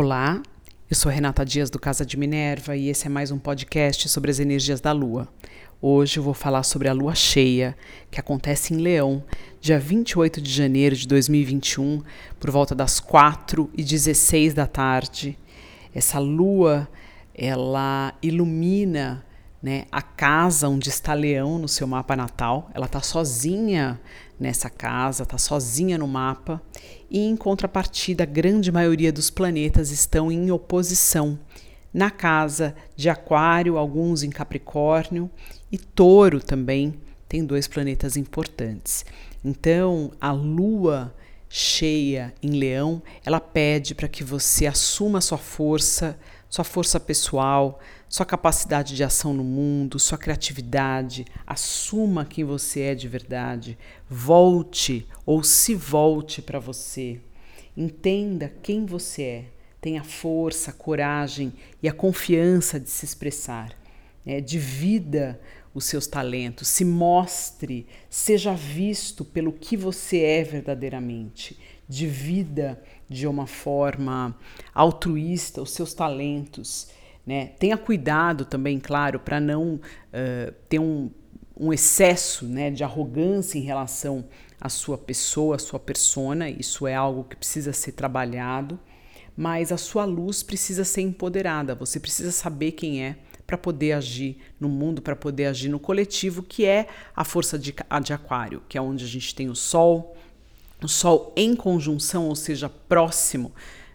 Olá, eu sou Renata Dias do Casa de Minerva e esse é mais um podcast sobre as energias da Lua. Hoje eu vou falar sobre a Lua cheia, que acontece em Leão, dia 28 de janeiro de 2021, por volta das 4 e 16 da tarde. Essa Lua, ela ilumina né, a casa onde está Leão no seu mapa natal. Ela está sozinha nessa casa, está sozinha no mapa, e em contrapartida, a grande maioria dos planetas estão em oposição. Na casa de Aquário, alguns em Capricórnio, e Touro também tem dois planetas importantes. Então, a Lua cheia em Leão, ela pede para que você assuma sua força, sua força pessoal, sua capacidade de ação no mundo, sua criatividade, assuma quem você é de verdade, volte ou se volte para você. Entenda quem você é, tenha força, coragem e a confiança de se expressar. Né? Divida os seus talentos, se mostre, seja visto pelo que você é verdadeiramente. Divida de uma forma altruísta os seus talentos né? Tenha cuidado também, claro, para não uh, ter um, um excesso né, de arrogância em relação à sua pessoa, à sua persona. Isso é algo que precisa ser trabalhado. Mas a sua luz precisa ser empoderada. Você precisa saber quem é para poder agir no mundo, para poder agir no coletivo, que é a força de, de Aquário, que é onde a gente tem o Sol, o Sol em conjunção, ou seja, próximo,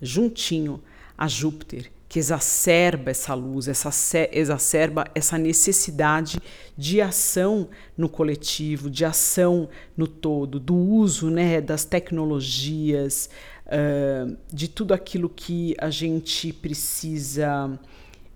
juntinho a Júpiter que exacerba essa luz, essa, exacerba essa necessidade de ação no coletivo, de ação no todo, do uso né, das tecnologias, uh, de tudo aquilo que a gente precisa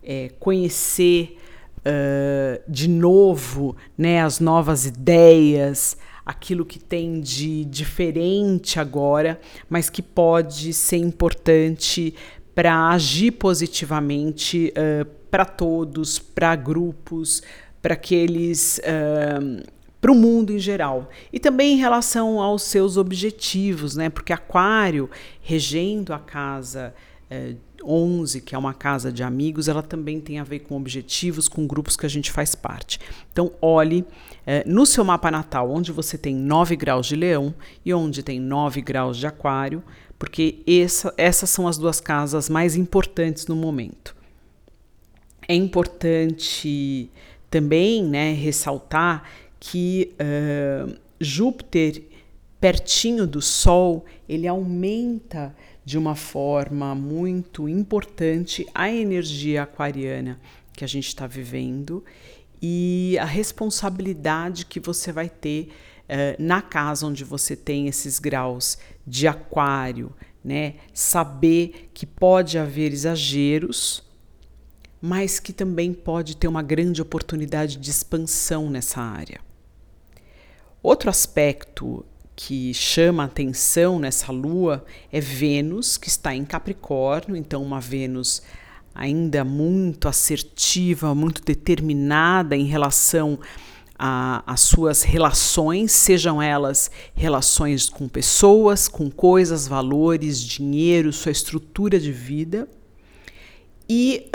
é, conhecer uh, de novo, né, as novas ideias, aquilo que tem de diferente agora, mas que pode ser importante para agir positivamente uh, para todos, para grupos, para aqueles. Uh, para o mundo em geral. E também em relação aos seus objetivos, né? Porque Aquário, regendo a casa eh, 11, que é uma casa de amigos, ela também tem a ver com objetivos, com grupos que a gente faz parte. Então, olhe eh, no seu mapa natal, onde você tem 9 graus de leão e onde tem 9 graus de aquário, porque essa, essas são as duas casas mais importantes no momento. É importante também né, ressaltar que uh, Júpiter, pertinho do Sol, ele aumenta de uma forma muito importante a energia aquariana que a gente está vivendo e a responsabilidade que você vai ter uh, na casa onde você tem esses graus de aquário, né? Saber que pode haver exageros, mas que também pode ter uma grande oportunidade de expansão nessa área. Outro aspecto que chama atenção nessa lua é Vênus, que está em Capricórnio, então uma Vênus ainda muito assertiva, muito determinada em relação às suas relações, sejam elas relações com pessoas, com coisas, valores, dinheiro, sua estrutura de vida, e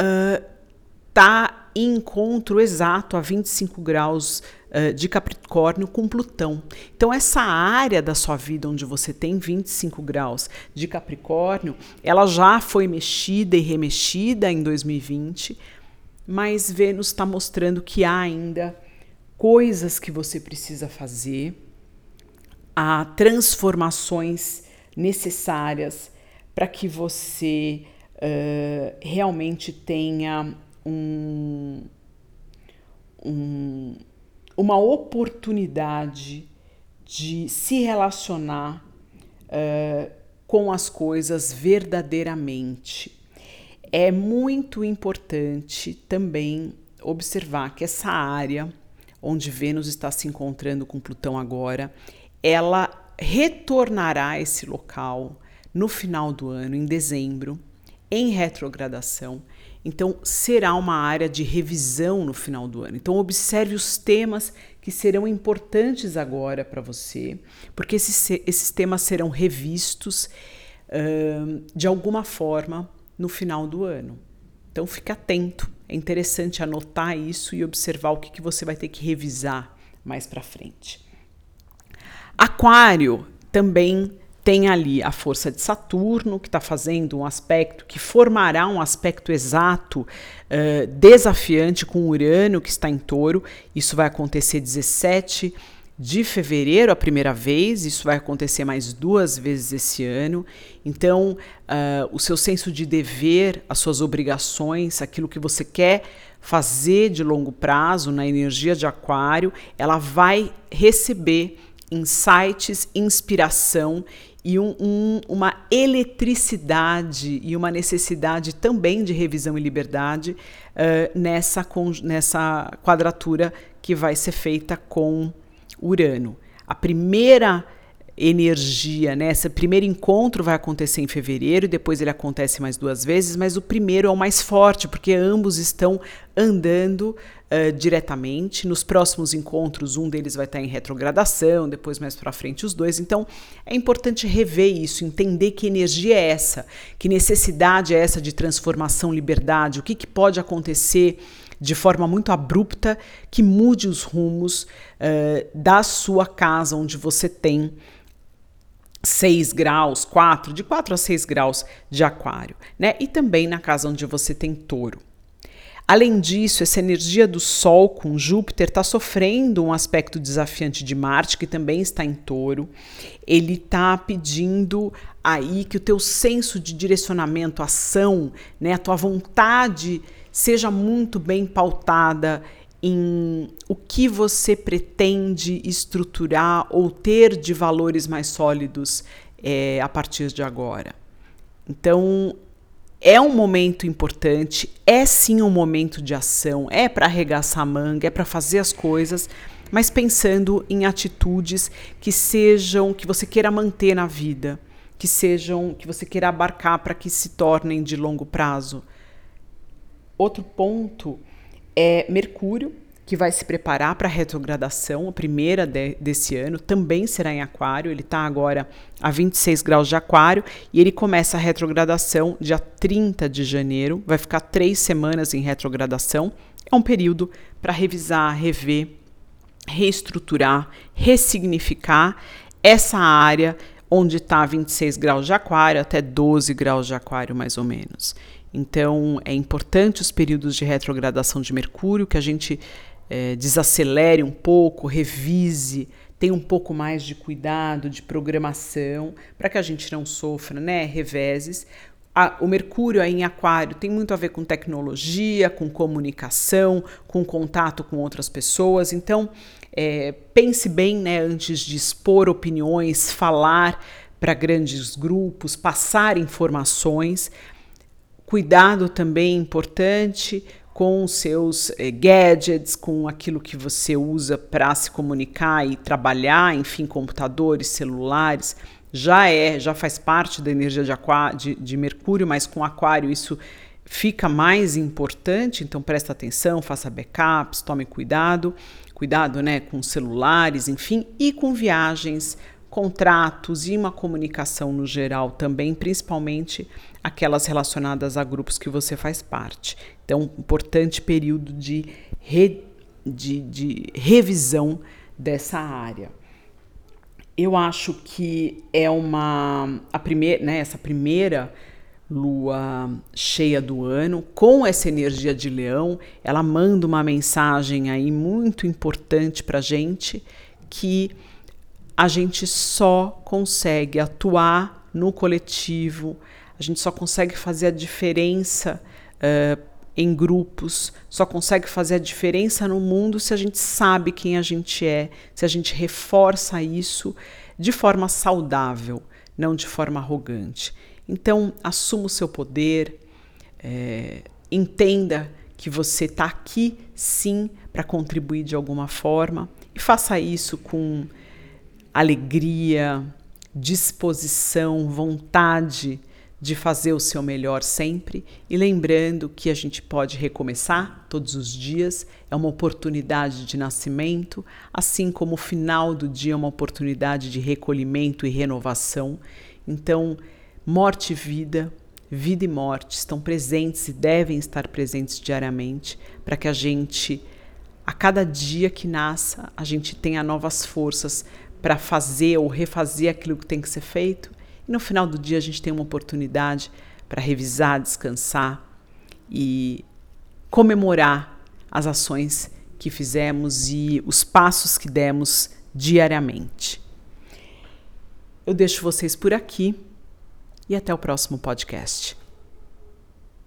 está uh, em encontro exato a 25 graus de Capricórnio com Plutão. Então, essa área da sua vida onde você tem 25 graus de Capricórnio, ela já foi mexida e remexida em 2020, mas Vênus está mostrando que há ainda coisas que você precisa fazer, há transformações necessárias para que você uh, realmente tenha um, um, uma oportunidade de se relacionar uh, com as coisas verdadeiramente. É muito importante também observar que essa área onde Vênus está se encontrando com Plutão agora, ela retornará a esse local no final do ano, em dezembro, em retrogradação. Então, será uma área de revisão no final do ano. Então, observe os temas que serão importantes agora para você, porque esses, esses temas serão revistos uh, de alguma forma no final do ano. Então fique atento, é interessante anotar isso e observar o que, que você vai ter que revisar mais para frente. Aquário também tem ali a força de Saturno, que está fazendo um aspecto que formará um aspecto exato, uh, desafiante com Urano, que está em touro. Isso vai acontecer 17 de fevereiro a primeira vez, isso vai acontecer mais duas vezes esse ano. Então, uh, o seu senso de dever, as suas obrigações, aquilo que você quer fazer de longo prazo na energia de Aquário, ela vai receber insights, inspiração e um, um, uma eletricidade e uma necessidade também de revisão e liberdade uh, nessa, nessa quadratura que vai ser feita com Urano. A primeira energia, né? Esse primeiro encontro vai acontecer em fevereiro, depois ele acontece mais duas vezes, mas o primeiro é o mais forte, porque ambos estão andando uh, diretamente. Nos próximos encontros, um deles vai estar em retrogradação, depois mais para frente os dois. Então, é importante rever isso, entender que energia é essa, que necessidade é essa de transformação, liberdade, o que, que pode acontecer de forma muito abrupta que mude os rumos uh, da sua casa onde você tem 6 graus, 4, de 4 a 6 graus de aquário, né? E também na casa onde você tem touro. Além disso, essa energia do Sol com Júpiter está sofrendo um aspecto desafiante de Marte, que também está em touro. Ele está pedindo aí que o teu senso de direcionamento, ação, né, a tua vontade seja muito bem pautada em o que você pretende estruturar ou ter de valores mais sólidos é, a partir de agora. Então, é um momento importante, é sim um momento de ação, é para arregaçar a manga, é para fazer as coisas, mas pensando em atitudes que sejam, que você queira manter na vida, que sejam, que você queira abarcar para que se tornem de longo prazo. Outro ponto é Mercúrio, que vai se preparar para a retrogradação, a primeira de, desse ano, também será em Aquário. Ele está agora a 26 graus de Aquário e ele começa a retrogradação dia 30 de janeiro. Vai ficar três semanas em retrogradação. É um período para revisar, rever, reestruturar, ressignificar essa área onde está 26 graus de Aquário até 12 graus de Aquário, mais ou menos. Então, é importante os períodos de retrogradação de Mercúrio, que a gente é, desacelere um pouco, revise, tenha um pouco mais de cuidado, de programação, para que a gente não sofra né, reveses. O Mercúrio aí em Aquário tem muito a ver com tecnologia, com comunicação, com contato com outras pessoas. Então, é, pense bem né, antes de expor opiniões, falar para grandes grupos, passar informações, Cuidado também importante com seus eh, gadgets, com aquilo que você usa para se comunicar e trabalhar, enfim, computadores, celulares. Já é, já faz parte da energia de, de, de Mercúrio, mas com Aquário isso fica mais importante, então presta atenção, faça backups, tome cuidado, cuidado né, com celulares, enfim, e com viagens, contratos e uma comunicação no geral também, principalmente aquelas relacionadas a grupos que você faz parte. Então, importante período de, re, de, de revisão dessa área. Eu acho que é uma a primeira, né, essa primeira lua cheia do ano, com essa energia de leão, ela manda uma mensagem aí muito importante para gente que a gente só consegue atuar no coletivo, a gente só consegue fazer a diferença uh, em grupos, só consegue fazer a diferença no mundo se a gente sabe quem a gente é, se a gente reforça isso de forma saudável, não de forma arrogante. Então, assuma o seu poder, é, entenda que você está aqui sim para contribuir de alguma forma e faça isso com alegria, disposição, vontade de fazer o seu melhor sempre e lembrando que a gente pode recomeçar todos os dias, é uma oportunidade de nascimento, assim como o final do dia é uma oportunidade de recolhimento e renovação. Então, morte e vida, vida e morte estão presentes e devem estar presentes diariamente para que a gente, a cada dia que nasça, a gente tenha novas forças para fazer ou refazer aquilo que tem que ser feito. E no final do dia a gente tem uma oportunidade para revisar, descansar e comemorar as ações que fizemos e os passos que demos diariamente. Eu deixo vocês por aqui e até o próximo podcast.